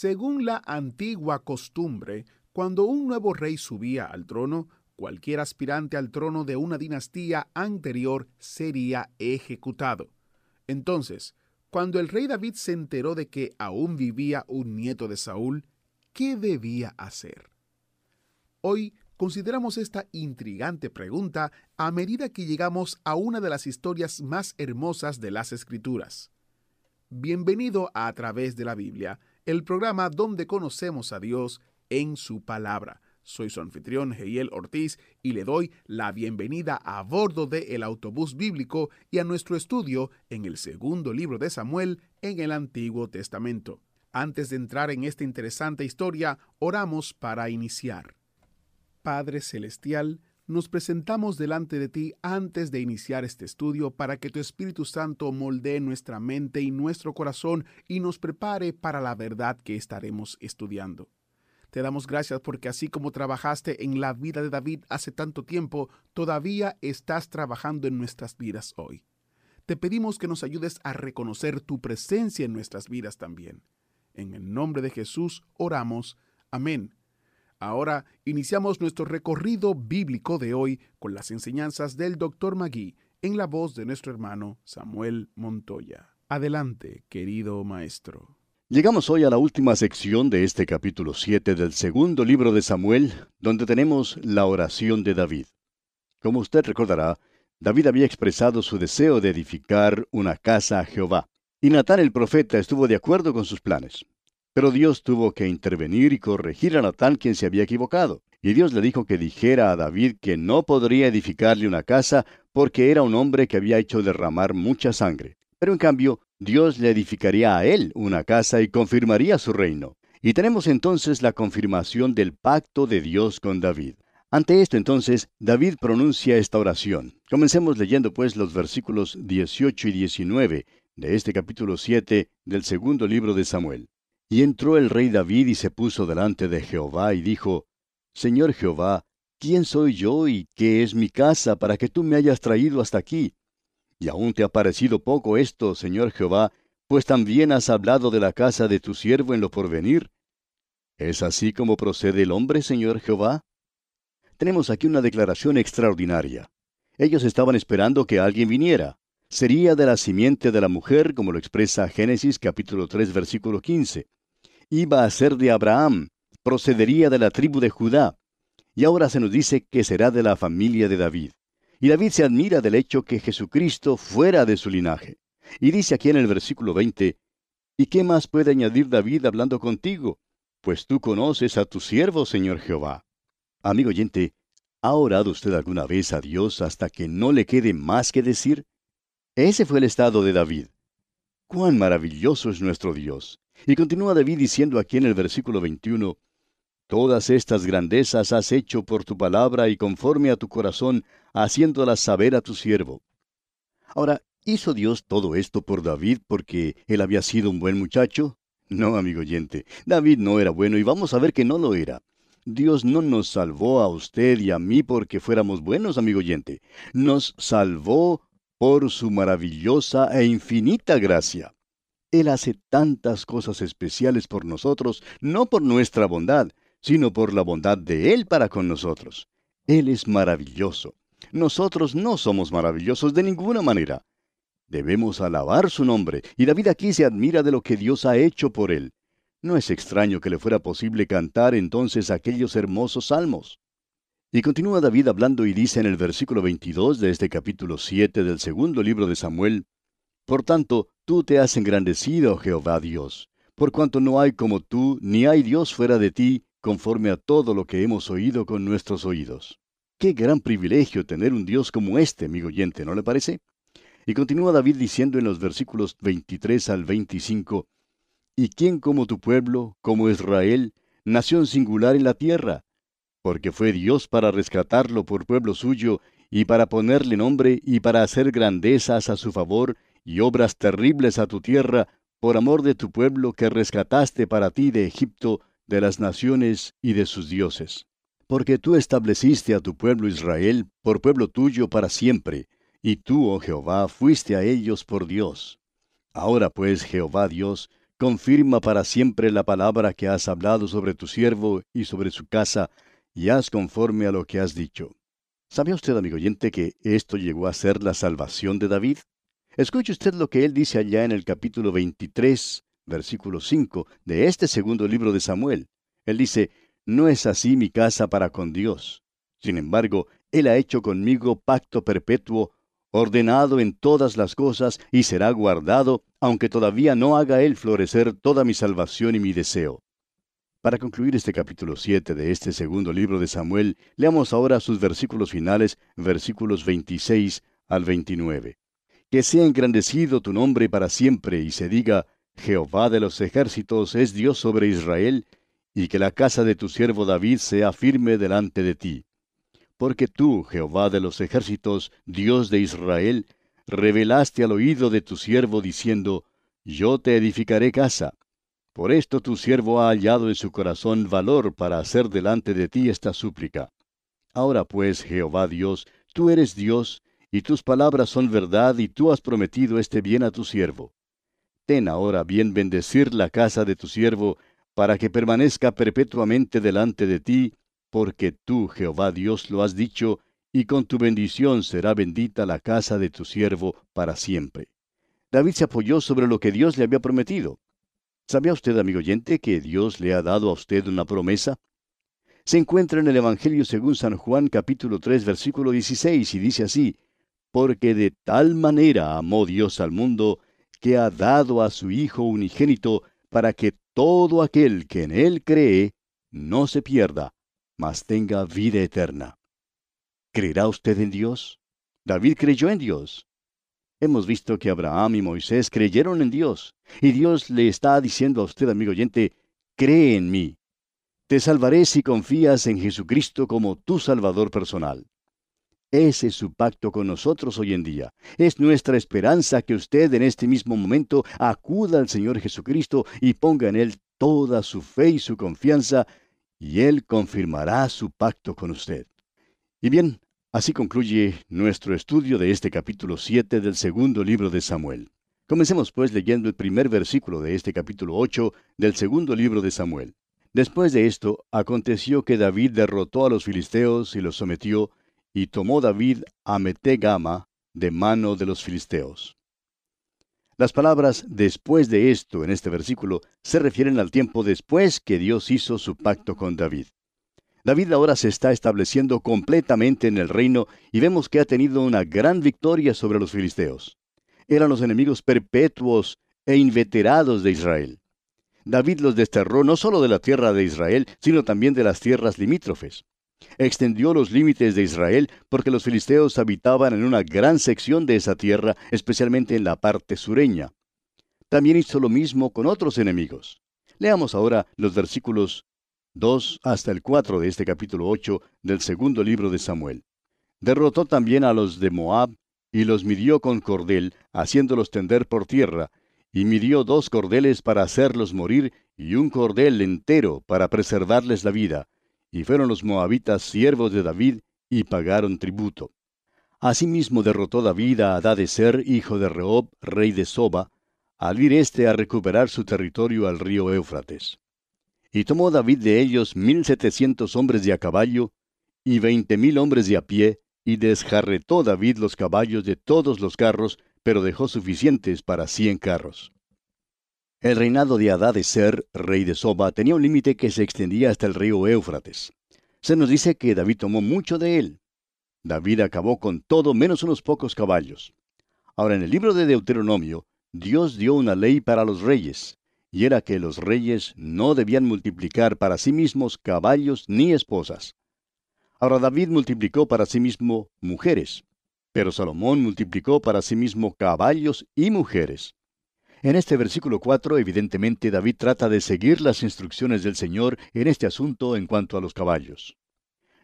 Según la antigua costumbre, cuando un nuevo rey subía al trono, cualquier aspirante al trono de una dinastía anterior sería ejecutado. Entonces, cuando el rey David se enteró de que aún vivía un nieto de Saúl, ¿qué debía hacer? Hoy consideramos esta intrigante pregunta a medida que llegamos a una de las historias más hermosas de las Escrituras. Bienvenido a, a través de la Biblia, el programa donde conocemos a Dios en su palabra. Soy su anfitrión, Heiel Ortiz, y le doy la bienvenida a bordo del autobús bíblico y a nuestro estudio en el segundo libro de Samuel en el Antiguo Testamento. Antes de entrar en esta interesante historia, oramos para iniciar. Padre Celestial, nos presentamos delante de ti antes de iniciar este estudio para que tu Espíritu Santo moldee nuestra mente y nuestro corazón y nos prepare para la verdad que estaremos estudiando. Te damos gracias porque así como trabajaste en la vida de David hace tanto tiempo, todavía estás trabajando en nuestras vidas hoy. Te pedimos que nos ayudes a reconocer tu presencia en nuestras vidas también. En el nombre de Jesús oramos. Amén. Ahora iniciamos nuestro recorrido bíblico de hoy con las enseñanzas del Dr. Magui en la voz de nuestro hermano Samuel Montoya. Adelante, querido maestro. Llegamos hoy a la última sección de este capítulo 7 del segundo libro de Samuel, donde tenemos la oración de David. Como usted recordará, David había expresado su deseo de edificar una casa a Jehová, y Natán el profeta estuvo de acuerdo con sus planes. Pero Dios tuvo que intervenir y corregir a Natán quien se había equivocado. Y Dios le dijo que dijera a David que no podría edificarle una casa porque era un hombre que había hecho derramar mucha sangre. Pero en cambio, Dios le edificaría a él una casa y confirmaría su reino. Y tenemos entonces la confirmación del pacto de Dios con David. Ante esto entonces, David pronuncia esta oración. Comencemos leyendo pues los versículos 18 y 19 de este capítulo 7 del segundo libro de Samuel. Y entró el rey David y se puso delante de Jehová y dijo, Señor Jehová, ¿quién soy yo y qué es mi casa para que tú me hayas traído hasta aquí? Y aún te ha parecido poco esto, Señor Jehová, pues también has hablado de la casa de tu siervo en lo porvenir. ¿Es así como procede el hombre, Señor Jehová? Tenemos aquí una declaración extraordinaria. Ellos estaban esperando que alguien viniera. Sería de la simiente de la mujer, como lo expresa Génesis capítulo 3 versículo 15 iba a ser de Abraham, procedería de la tribu de Judá. Y ahora se nos dice que será de la familia de David. Y David se admira del hecho que Jesucristo fuera de su linaje. Y dice aquí en el versículo 20, ¿Y qué más puede añadir David hablando contigo? Pues tú conoces a tu siervo, Señor Jehová. Amigo oyente, ¿ha orado usted alguna vez a Dios hasta que no le quede más que decir? Ese fue el estado de David. Cuán maravilloso es nuestro Dios. Y continúa David diciendo aquí en el versículo 21, Todas estas grandezas has hecho por tu palabra y conforme a tu corazón, haciéndolas saber a tu siervo. Ahora, ¿hizo Dios todo esto por David porque él había sido un buen muchacho? No, amigo oyente, David no era bueno y vamos a ver que no lo era. Dios no nos salvó a usted y a mí porque fuéramos buenos, amigo oyente. Nos salvó por su maravillosa e infinita gracia. Él hace tantas cosas especiales por nosotros, no por nuestra bondad, sino por la bondad de Él para con nosotros. Él es maravilloso. Nosotros no somos maravillosos de ninguna manera. Debemos alabar su nombre, y David aquí se admira de lo que Dios ha hecho por él. No es extraño que le fuera posible cantar entonces aquellos hermosos salmos. Y continúa David hablando y dice en el versículo 22 de este capítulo 7 del segundo libro de Samuel, Por tanto, Tú te has engrandecido, Jehová Dios, por cuanto no hay como tú, ni hay Dios fuera de ti, conforme a todo lo que hemos oído con nuestros oídos. Qué gran privilegio tener un Dios como este, amigo oyente, ¿no le parece? Y continúa David diciendo en los versículos 23 al 25, ¿Y quién como tu pueblo, como Israel, nación singular en la tierra? Porque fue Dios para rescatarlo por pueblo suyo, y para ponerle nombre, y para hacer grandezas a su favor, y obras terribles a tu tierra, por amor de tu pueblo que rescataste para ti de Egipto, de las naciones y de sus dioses. Porque tú estableciste a tu pueblo Israel por pueblo tuyo para siempre, y tú, oh Jehová, fuiste a ellos por Dios. Ahora pues, Jehová Dios, confirma para siempre la palabra que has hablado sobre tu siervo y sobre su casa, y haz conforme a lo que has dicho. ¿Sabe usted, amigo oyente, que esto llegó a ser la salvación de David? Escuche usted lo que él dice allá en el capítulo 23, versículo 5 de este segundo libro de Samuel. Él dice, No es así mi casa para con Dios. Sin embargo, Él ha hecho conmigo pacto perpetuo ordenado en todas las cosas y será guardado, aunque todavía no haga él florecer toda mi salvación y mi deseo. Para concluir este capítulo 7 de este segundo libro de Samuel, leamos ahora sus versículos finales, versículos 26 al 29. Que sea engrandecido tu nombre para siempre y se diga, Jehová de los ejércitos es Dios sobre Israel, y que la casa de tu siervo David sea firme delante de ti porque tú, Jehová de los ejércitos, Dios de Israel, revelaste al oído de tu siervo diciendo, Yo te edificaré casa. Por esto tu siervo ha hallado en su corazón valor para hacer delante de ti esta súplica. Ahora pues, Jehová Dios, tú eres Dios, y tus palabras son verdad, y tú has prometido este bien a tu siervo. Ten ahora bien bendecir la casa de tu siervo, para que permanezca perpetuamente delante de ti, porque tú, Jehová Dios, lo has dicho, y con tu bendición será bendita la casa de tu siervo para siempre. David se apoyó sobre lo que Dios le había prometido. ¿Sabía usted, amigo oyente, que Dios le ha dado a usted una promesa? Se encuentra en el Evangelio según San Juan capítulo 3 versículo 16 y dice así, Porque de tal manera amó Dios al mundo, que ha dado a su Hijo unigénito, para que todo aquel que en Él cree no se pierda, mas tenga vida eterna. ¿Creerá usted en Dios? David creyó en Dios. Hemos visto que Abraham y Moisés creyeron en Dios, y Dios le está diciendo a usted, amigo oyente, cree en mí. Te salvaré si confías en Jesucristo como tu Salvador personal. Ese es su pacto con nosotros hoy en día. Es nuestra esperanza que usted en este mismo momento acuda al Señor Jesucristo y ponga en Él toda su fe y su confianza y Él confirmará su pacto con usted. Y bien, así concluye nuestro estudio de este capítulo 7 del segundo libro de Samuel. Comencemos pues leyendo el primer versículo de este capítulo 8 del segundo libro de Samuel. Después de esto, aconteció que David derrotó a los filisteos y los sometió, y tomó David a Metegama de mano de los filisteos. Las palabras después de esto en este versículo se refieren al tiempo después que Dios hizo su pacto con David. David ahora se está estableciendo completamente en el reino y vemos que ha tenido una gran victoria sobre los filisteos. Eran los enemigos perpetuos e inveterados de Israel. David los desterró no solo de la tierra de Israel, sino también de las tierras limítrofes extendió los límites de Israel porque los filisteos habitaban en una gran sección de esa tierra, especialmente en la parte sureña. También hizo lo mismo con otros enemigos. Leamos ahora los versículos 2 hasta el 4 de este capítulo 8 del segundo libro de Samuel. Derrotó también a los de Moab y los midió con cordel, haciéndolos tender por tierra, y midió dos cordeles para hacerlos morir y un cordel entero para preservarles la vida y fueron los moabitas siervos de David y pagaron tributo. Asimismo derrotó David a Adadeser, hijo de Rehob, rey de Soba, al ir éste a recuperar su territorio al río Éufrates. Y tomó David de ellos mil setecientos hombres de a caballo y veinte mil hombres de a pie, y desjarretó David los caballos de todos los carros, pero dejó suficientes para cien carros. El reinado de Adad de Ser, rey de Soba, tenía un límite que se extendía hasta el río Éufrates. Se nos dice que David tomó mucho de él. David acabó con todo menos unos pocos caballos. Ahora, en el libro de Deuteronomio, Dios dio una ley para los reyes, y era que los reyes no debían multiplicar para sí mismos caballos ni esposas. Ahora David multiplicó para sí mismo mujeres, pero Salomón multiplicó para sí mismo caballos y mujeres. En este versículo 4, evidentemente, David trata de seguir las instrucciones del Señor en este asunto en cuanto a los caballos.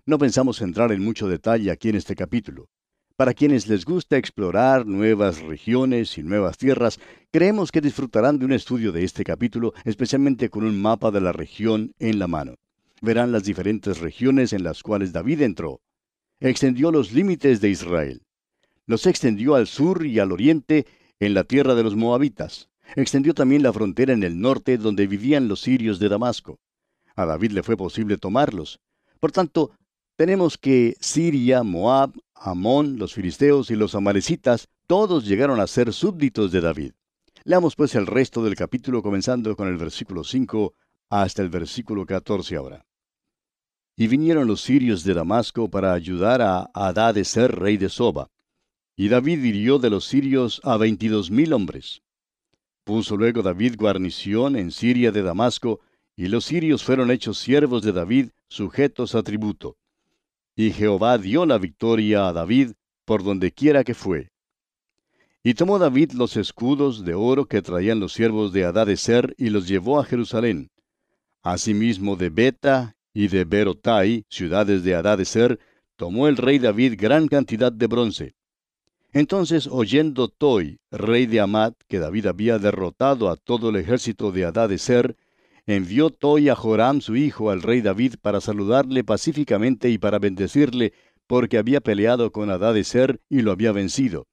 No pensamos entrar en mucho detalle aquí en este capítulo. Para quienes les gusta explorar nuevas regiones y nuevas tierras, creemos que disfrutarán de un estudio de este capítulo, especialmente con un mapa de la región en la mano. Verán las diferentes regiones en las cuales David entró. Extendió los límites de Israel. Los extendió al sur y al oriente en la tierra de los moabitas. Extendió también la frontera en el norte donde vivían los sirios de Damasco. A David le fue posible tomarlos. Por tanto, tenemos que Siria, Moab, Amón, los filisteos y los amalecitas, todos llegaron a ser súbditos de David. Leamos pues el resto del capítulo comenzando con el versículo 5 hasta el versículo 14 ahora. Y vinieron los sirios de Damasco para ayudar a Adad de ser rey de Soba. Y David hirió de los sirios a veintidós mil hombres. Puso luego David guarnición en Siria de Damasco, y los sirios fueron hechos siervos de David, sujetos a tributo. Y Jehová dio la victoria a David por donde quiera que fue. Y tomó David los escudos de oro que traían los siervos de Ser y los llevó a Jerusalén. Asimismo de Beta y de Berotai, ciudades de Ser, tomó el rey David gran cantidad de bronce. Entonces, oyendo Toi, rey de Amat, que David había derrotado a todo el ejército de Ser, envió Toi a Joram su hijo al rey David para saludarle pacíficamente y para bendecirle, porque había peleado con Ser y lo había vencido,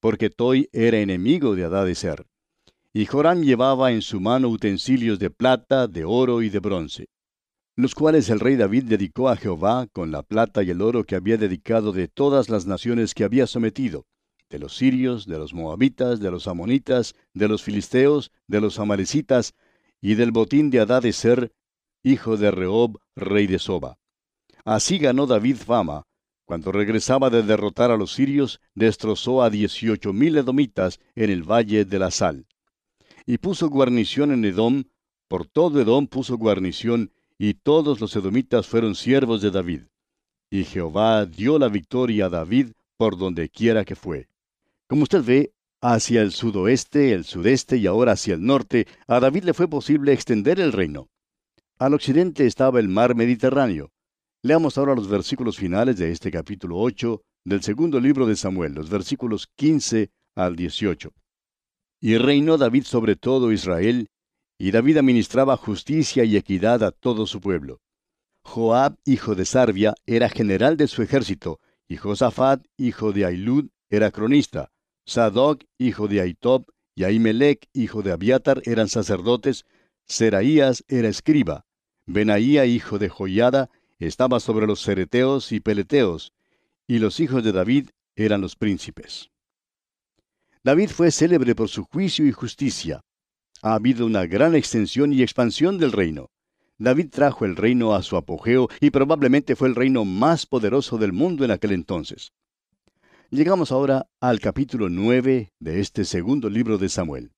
porque Toi era enemigo de Ser. Y Joram llevaba en su mano utensilios de plata, de oro y de bronce, los cuales el rey David dedicó a Jehová con la plata y el oro que había dedicado de todas las naciones que había sometido, de los sirios, de los moabitas, de los amonitas, de los filisteos, de los amalecitas, y del botín de Ser, hijo de Rehob, rey de Soba. Así ganó David fama. Cuando regresaba de derrotar a los sirios, destrozó a dieciocho mil edomitas en el valle de la sal. Y puso guarnición en Edom, por todo Edom puso guarnición, y todos los edomitas fueron siervos de David. Y Jehová dio la victoria a David por donde quiera que fue. Como usted ve, Hacia el sudoeste, el sudeste y ahora hacia el norte, a David le fue posible extender el reino. Al occidente estaba el mar Mediterráneo. Leamos ahora los versículos finales de este capítulo 8 del segundo libro de Samuel, los versículos 15 al 18. Y reinó David sobre todo Israel, y David administraba justicia y equidad a todo su pueblo. Joab, hijo de Sarbia, era general de su ejército, y Josafat, hijo de Ailud, era cronista. Sadoc, hijo de Aitob, y Ahimelech, hijo de Abiatar, eran sacerdotes, Seraías era escriba, Benaía, hijo de Joiada, estaba sobre los cereteos y peleteos, y los hijos de David eran los príncipes. David fue célebre por su juicio y justicia. Ha habido una gran extensión y expansión del reino. David trajo el reino a su apogeo y probablemente fue el reino más poderoso del mundo en aquel entonces. Llegamos ahora al capítulo 9 de este segundo libro de Samuel.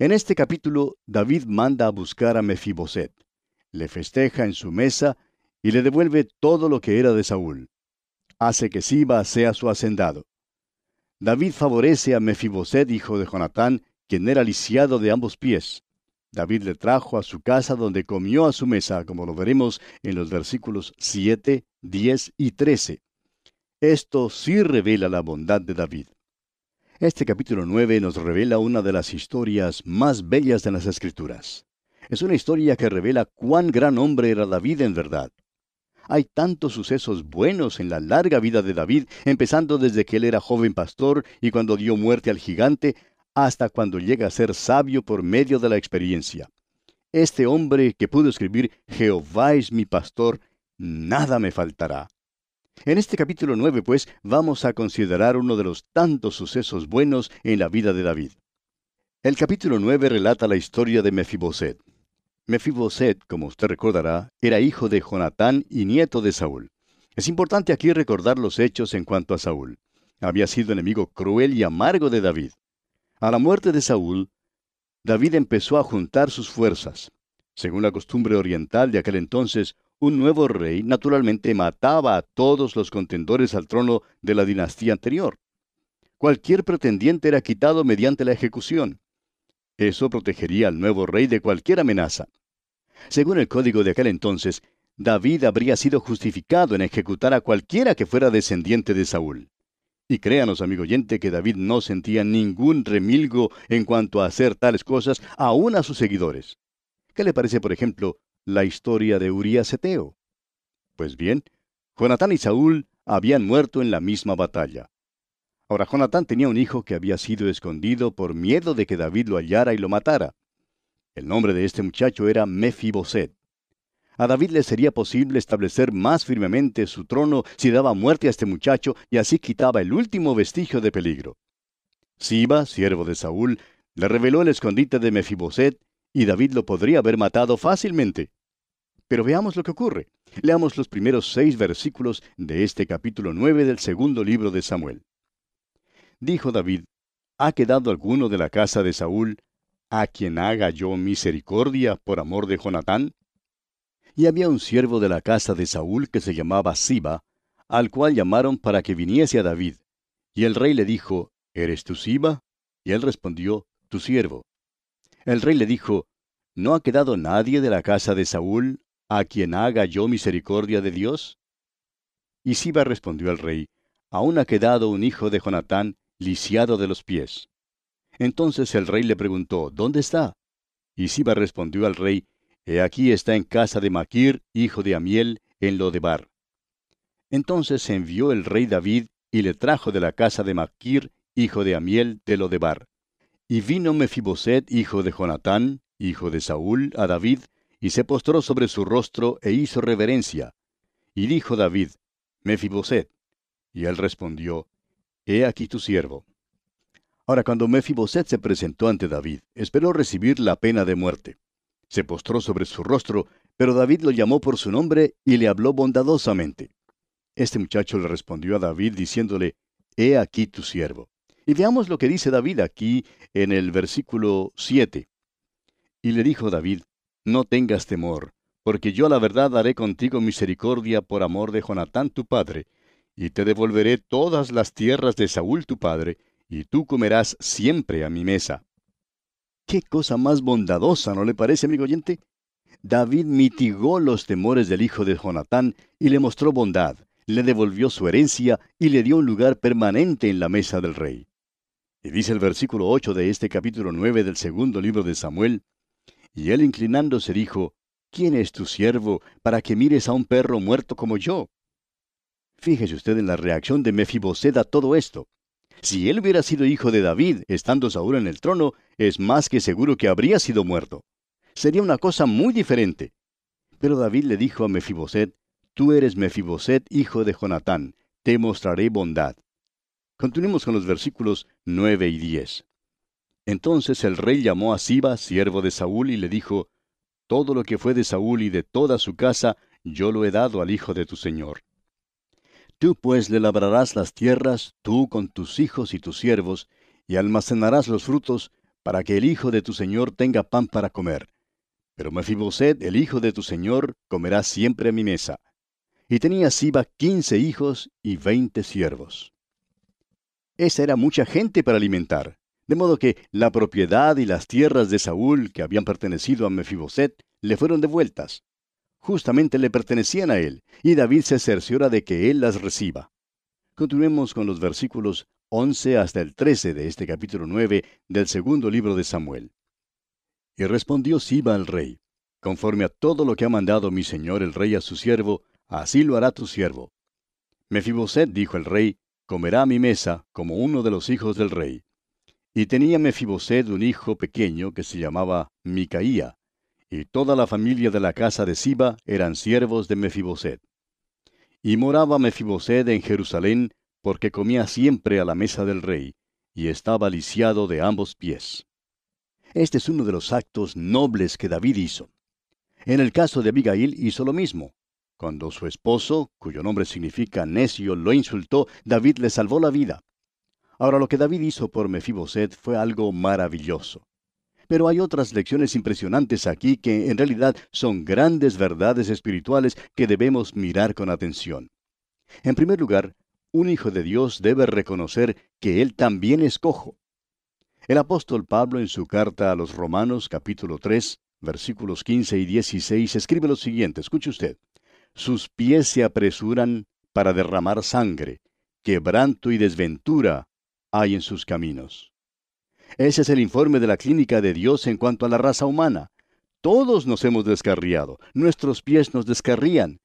En este capítulo, David manda a buscar a Mefiboset, le festeja en su mesa y le devuelve todo lo que era de Saúl. Hace que Siba sea su hacendado. David favorece a Mefiboset, hijo de Jonatán, quien era lisiado de ambos pies. David le trajo a su casa donde comió a su mesa, como lo veremos en los versículos 7, 10 y 13. Esto sí revela la bondad de David. Este capítulo 9 nos revela una de las historias más bellas de las Escrituras. Es una historia que revela cuán gran hombre era David en verdad. Hay tantos sucesos buenos en la larga vida de David, empezando desde que él era joven pastor y cuando dio muerte al gigante, hasta cuando llega a ser sabio por medio de la experiencia. Este hombre que pudo escribir Jehová es mi pastor, nada me faltará. En este capítulo 9, pues, vamos a considerar uno de los tantos sucesos buenos en la vida de David. El capítulo 9 relata la historia de Mefiboset. Mefiboset, como usted recordará, era hijo de Jonatán y nieto de Saúl. Es importante aquí recordar los hechos en cuanto a Saúl. Había sido enemigo cruel y amargo de David. A la muerte de Saúl, David empezó a juntar sus fuerzas. Según la costumbre oriental de aquel entonces, un nuevo rey naturalmente mataba a todos los contendores al trono de la dinastía anterior. Cualquier pretendiente era quitado mediante la ejecución. Eso protegería al nuevo rey de cualquier amenaza. Según el código de aquel entonces, David habría sido justificado en ejecutar a cualquiera que fuera descendiente de Saúl. Y créanos, amigo oyente, que David no sentía ningún remilgo en cuanto a hacer tales cosas aún a sus seguidores. ¿Qué le parece, por ejemplo, la historia de Urías Eteo? Pues bien, Jonatán y Saúl habían muerto en la misma batalla. Ahora, Jonatán tenía un hijo que había sido escondido por miedo de que David lo hallara y lo matara. El nombre de este muchacho era Mefiboset. A David le sería posible establecer más firmemente su trono si daba muerte a este muchacho y así quitaba el último vestigio de peligro. Siba, siervo de Saúl, le reveló el escondite de Mefiboset y David lo podría haber matado fácilmente. Pero veamos lo que ocurre. Leamos los primeros seis versículos de este capítulo nueve del segundo libro de Samuel. Dijo David, ¿ha quedado alguno de la casa de Saúl a quien haga yo misericordia por amor de Jonatán? Y había un siervo de la casa de Saúl que se llamaba Siba, al cual llamaron para que viniese a David. Y el rey le dijo, ¿Eres tú Siba? Y él respondió, Tu siervo. El rey le dijo, ¿No ha quedado nadie de la casa de Saúl a quien haga yo misericordia de Dios? Y Siba respondió al rey, Aún ha quedado un hijo de Jonatán, lisiado de los pies. Entonces el rey le preguntó, ¿Dónde está? Y Siba respondió al rey, He aquí está en casa de Maquir, hijo de Amiel, en Lodebar. Entonces envió el rey David y le trajo de la casa de Maquir, hijo de Amiel, de Lodebar. Y vino Mefiboset, hijo de Jonatán, hijo de Saúl, a David, y se postró sobre su rostro e hizo reverencia. Y dijo David, Mefiboset. Y él respondió, He aquí tu siervo. Ahora cuando Mefiboset se presentó ante David, esperó recibir la pena de muerte. Se postró sobre su rostro, pero David lo llamó por su nombre y le habló bondadosamente. Este muchacho le respondió a David diciéndole, He aquí tu siervo. Y veamos lo que dice David aquí en el versículo 7. Y le dijo David, No tengas temor, porque yo la verdad haré contigo misericordia por amor de Jonatán tu padre, y te devolveré todas las tierras de Saúl tu padre, y tú comerás siempre a mi mesa. Qué cosa más bondadosa, ¿no le parece, amigo oyente? David mitigó los temores del hijo de Jonatán y le mostró bondad, le devolvió su herencia y le dio un lugar permanente en la mesa del rey. Y dice el versículo 8 de este capítulo 9 del segundo libro de Samuel, y él inclinándose dijo, ¿quién es tu siervo para que mires a un perro muerto como yo? Fíjese usted en la reacción de Mefiboset a todo esto. Si él hubiera sido hijo de David, estando Saúl en el trono, es más que seguro que habría sido muerto. Sería una cosa muy diferente. Pero David le dijo a Mefiboset, Tú eres Mefiboset, hijo de Jonatán, te mostraré bondad. Continuemos con los versículos 9 y 10. Entonces el rey llamó a Siba, siervo de Saúl, y le dijo, Todo lo que fue de Saúl y de toda su casa, yo lo he dado al hijo de tu señor. Tú pues le labrarás las tierras, tú con tus hijos y tus siervos, y almacenarás los frutos, para que el hijo de tu señor tenga pan para comer. Pero Mefiboset, el hijo de tu señor, comerá siempre a mi mesa. Y tenía Siba quince hijos y veinte siervos. Esa era mucha gente para alimentar, de modo que la propiedad y las tierras de Saúl, que habían pertenecido a Mefiboset, le fueron devueltas justamente le pertenecían a él, y David se cerciora de que él las reciba. Continuemos con los versículos 11 hasta el 13 de este capítulo 9 del segundo libro de Samuel. Y respondió Siba al rey, conforme a todo lo que ha mandado mi señor el rey a su siervo, así lo hará tu siervo. Mefiboset, dijo el rey, comerá a mi mesa como uno de los hijos del rey. Y tenía Mefiboset un hijo pequeño que se llamaba Micaía, y toda la familia de la casa de Siba eran siervos de Mefiboset. Y moraba Mefiboset en Jerusalén, porque comía siempre a la mesa del rey, y estaba lisiado de ambos pies. Este es uno de los actos nobles que David hizo. En el caso de Abigail hizo lo mismo. Cuando su esposo, cuyo nombre significa necio, lo insultó, David le salvó la vida. Ahora lo que David hizo por Mefiboset fue algo maravilloso. Pero hay otras lecciones impresionantes aquí que en realidad son grandes verdades espirituales que debemos mirar con atención. En primer lugar, un hijo de Dios debe reconocer que él también es cojo. El apóstol Pablo en su carta a los Romanos capítulo 3, versículos 15 y 16 escribe lo siguiente, escuche usted. Sus pies se apresuran para derramar sangre, quebranto y desventura hay en sus caminos. Ese es el informe de la clínica de Dios en cuanto a la raza humana. Todos nos hemos descarriado, nuestros pies nos descarrían.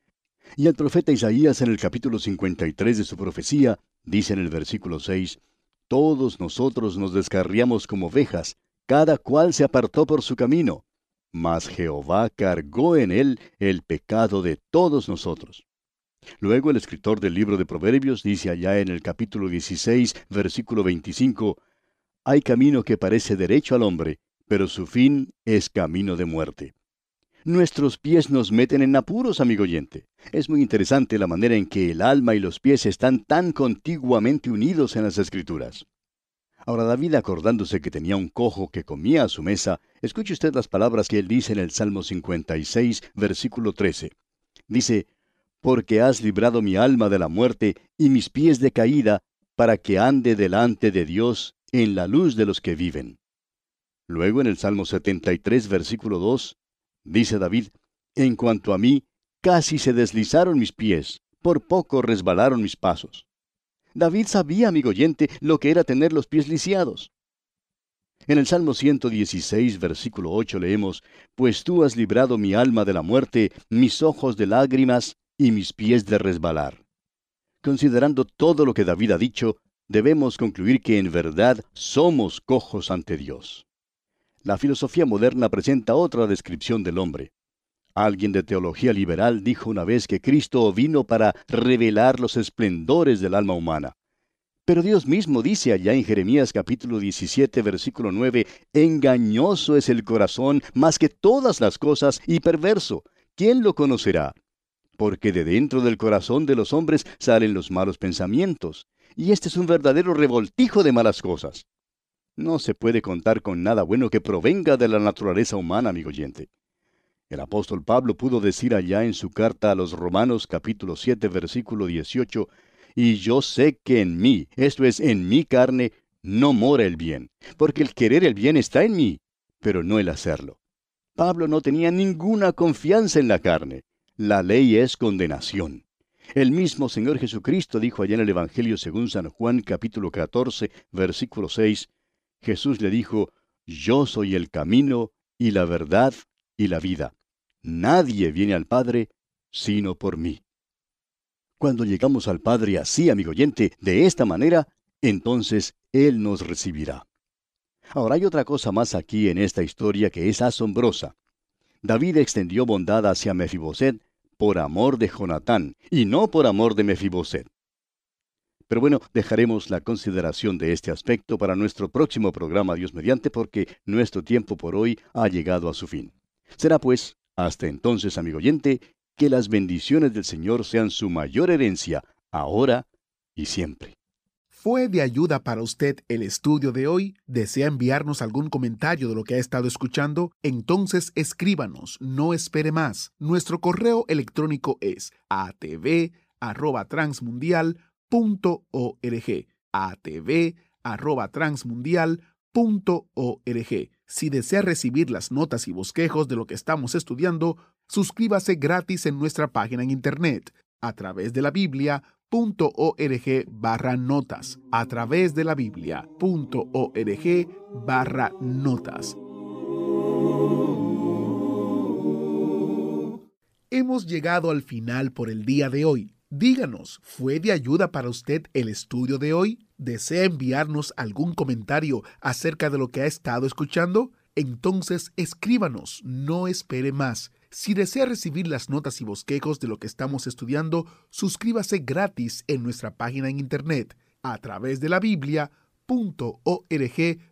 Y el profeta Isaías en el capítulo 53 de su profecía dice en el versículo 6, Todos nosotros nos descarriamos como ovejas, cada cual se apartó por su camino, mas Jehová cargó en él el pecado de todos nosotros. Luego el escritor del libro de Proverbios dice allá en el capítulo 16, versículo 25, Hay camino que parece derecho al hombre, pero su fin es camino de muerte. Nuestros pies nos meten en apuros, amigo oyente. Es muy interesante la manera en que el alma y los pies están tan contiguamente unidos en las escrituras. Ahora David, acordándose que tenía un cojo que comía a su mesa, escuche usted las palabras que él dice en el Salmo 56, versículo 13. Dice, Porque has librado mi alma de la muerte y mis pies de caída, para que ande delante de Dios en la luz de los que viven. Luego en el Salmo 73, versículo 2, dice David, En cuanto a mí, casi se deslizaron mis pies, por poco resbalaron mis pasos. David sabía, amigo oyente, lo que era tener los pies lisiados. En el Salmo 116, versículo 8 leemos, Pues tú has librado mi alma de la muerte, mis ojos de lágrimas y mis pies de resbalar. Considerando todo lo que David ha dicho, debemos concluir que en verdad somos cojos ante Dios. La filosofía moderna presenta otra descripción del hombre. Alguien de teología liberal dijo una vez que Cristo vino para revelar los esplendores del alma humana. Pero Dios mismo dice allá en Jeremías capítulo 17 versículo 9, engañoso es el corazón más que todas las cosas y perverso. ¿Quién lo conocerá? Porque de dentro del corazón de los hombres salen los malos pensamientos, y este es un verdadero revoltijo de malas cosas. No se puede contar con nada bueno que provenga de la naturaleza humana, amigo oyente. El apóstol Pablo pudo decir allá en su carta a los Romanos capítulo 7 versículo 18, y yo sé que en mí, esto es, en mi carne, no mora el bien, porque el querer el bien está en mí, pero no el hacerlo. Pablo no tenía ninguna confianza en la carne. La ley es condenación. El mismo Señor Jesucristo dijo allá en el Evangelio según San Juan capítulo 14, versículo 6, Jesús le dijo, Yo soy el camino y la verdad y la vida. Nadie viene al Padre sino por mí. Cuando llegamos al Padre así, amigo oyente, de esta manera, entonces Él nos recibirá. Ahora hay otra cosa más aquí en esta historia que es asombrosa. David extendió bondad hacia Mefiboset por amor de Jonatán y no por amor de Mefiboset. Pero bueno, dejaremos la consideración de este aspecto para nuestro próximo programa Dios mediante porque nuestro tiempo por hoy ha llegado a su fin. Será pues hasta entonces, amigo oyente, que las bendiciones del Señor sean su mayor herencia, ahora y siempre. ¿Fue de ayuda para usted el estudio de hoy? ¿Desea enviarnos algún comentario de lo que ha estado escuchando? Entonces escríbanos, no espere más. Nuestro correo electrónico es atv@transmundial.org. atv@transmundial.org. Si desea recibir las notas y bosquejos de lo que estamos estudiando, suscríbase gratis en nuestra página en internet a través de la biblia.org barra notas a través de la biblia.org barra notas. Hemos llegado al final por el día de hoy. Díganos, ¿fue de ayuda para usted el estudio de hoy? ¿Desea enviarnos algún comentario acerca de lo que ha estado escuchando? Entonces escríbanos, no espere más. Si desea recibir las notas y bosquejos de lo que estamos estudiando, suscríbase gratis en nuestra página en internet a través de la biblia.org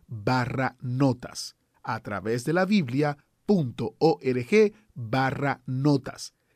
barra notas. A través de la biblia.org barra notas.